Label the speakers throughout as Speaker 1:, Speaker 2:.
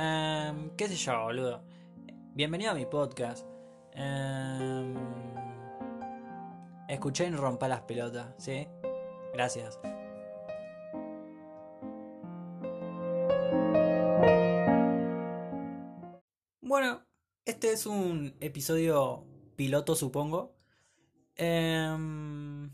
Speaker 1: Em, ¿Qué sé yo, boludo? Bienvenido a mi podcast. Um, escuché y rompa las pelotas, ¿sí? Gracias. Bueno, este es un episodio piloto, supongo. Em,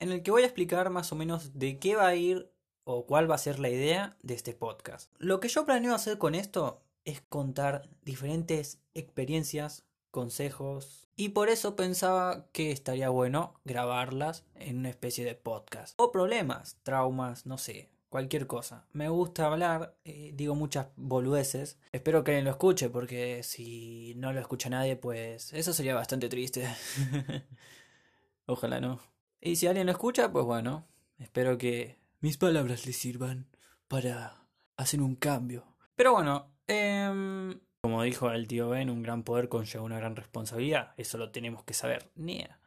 Speaker 1: en el que voy a explicar más o menos de qué va a ir o cuál va a ser la idea de este podcast. Lo que yo planeo hacer con esto es contar diferentes experiencias, consejos y por eso pensaba que estaría bueno grabarlas en una especie de podcast. O problemas, traumas, no sé, cualquier cosa. Me gusta hablar, eh, digo muchas boludeces. Espero que alguien lo escuche porque si no lo escucha nadie pues eso sería bastante triste. Ojalá no. Y si alguien lo escucha pues bueno, espero que mis palabras le sirvan para hacer un cambio. Pero bueno, eh, como dijo el tío Ben, un gran poder conlleva una gran responsabilidad. Eso lo tenemos que saber. Nia.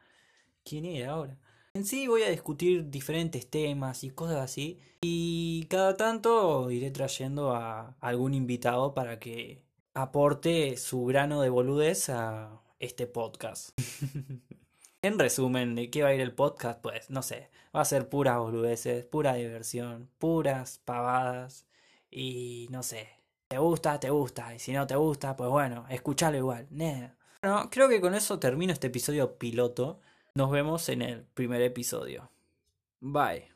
Speaker 1: ¿Quién era ahora? En sí voy a discutir diferentes temas y cosas así. Y cada tanto iré trayendo a algún invitado para que aporte su grano de boludez a este podcast. en resumen, ¿de qué va a ir el podcast? Pues no sé, va a ser puras boludeces, pura diversión, puras pavadas y no sé, te gusta, te gusta. Y si no te gusta, pues bueno, escúchalo igual. Bueno, creo que con eso termino este episodio piloto. Nos vemos en el primer episodio. Bye.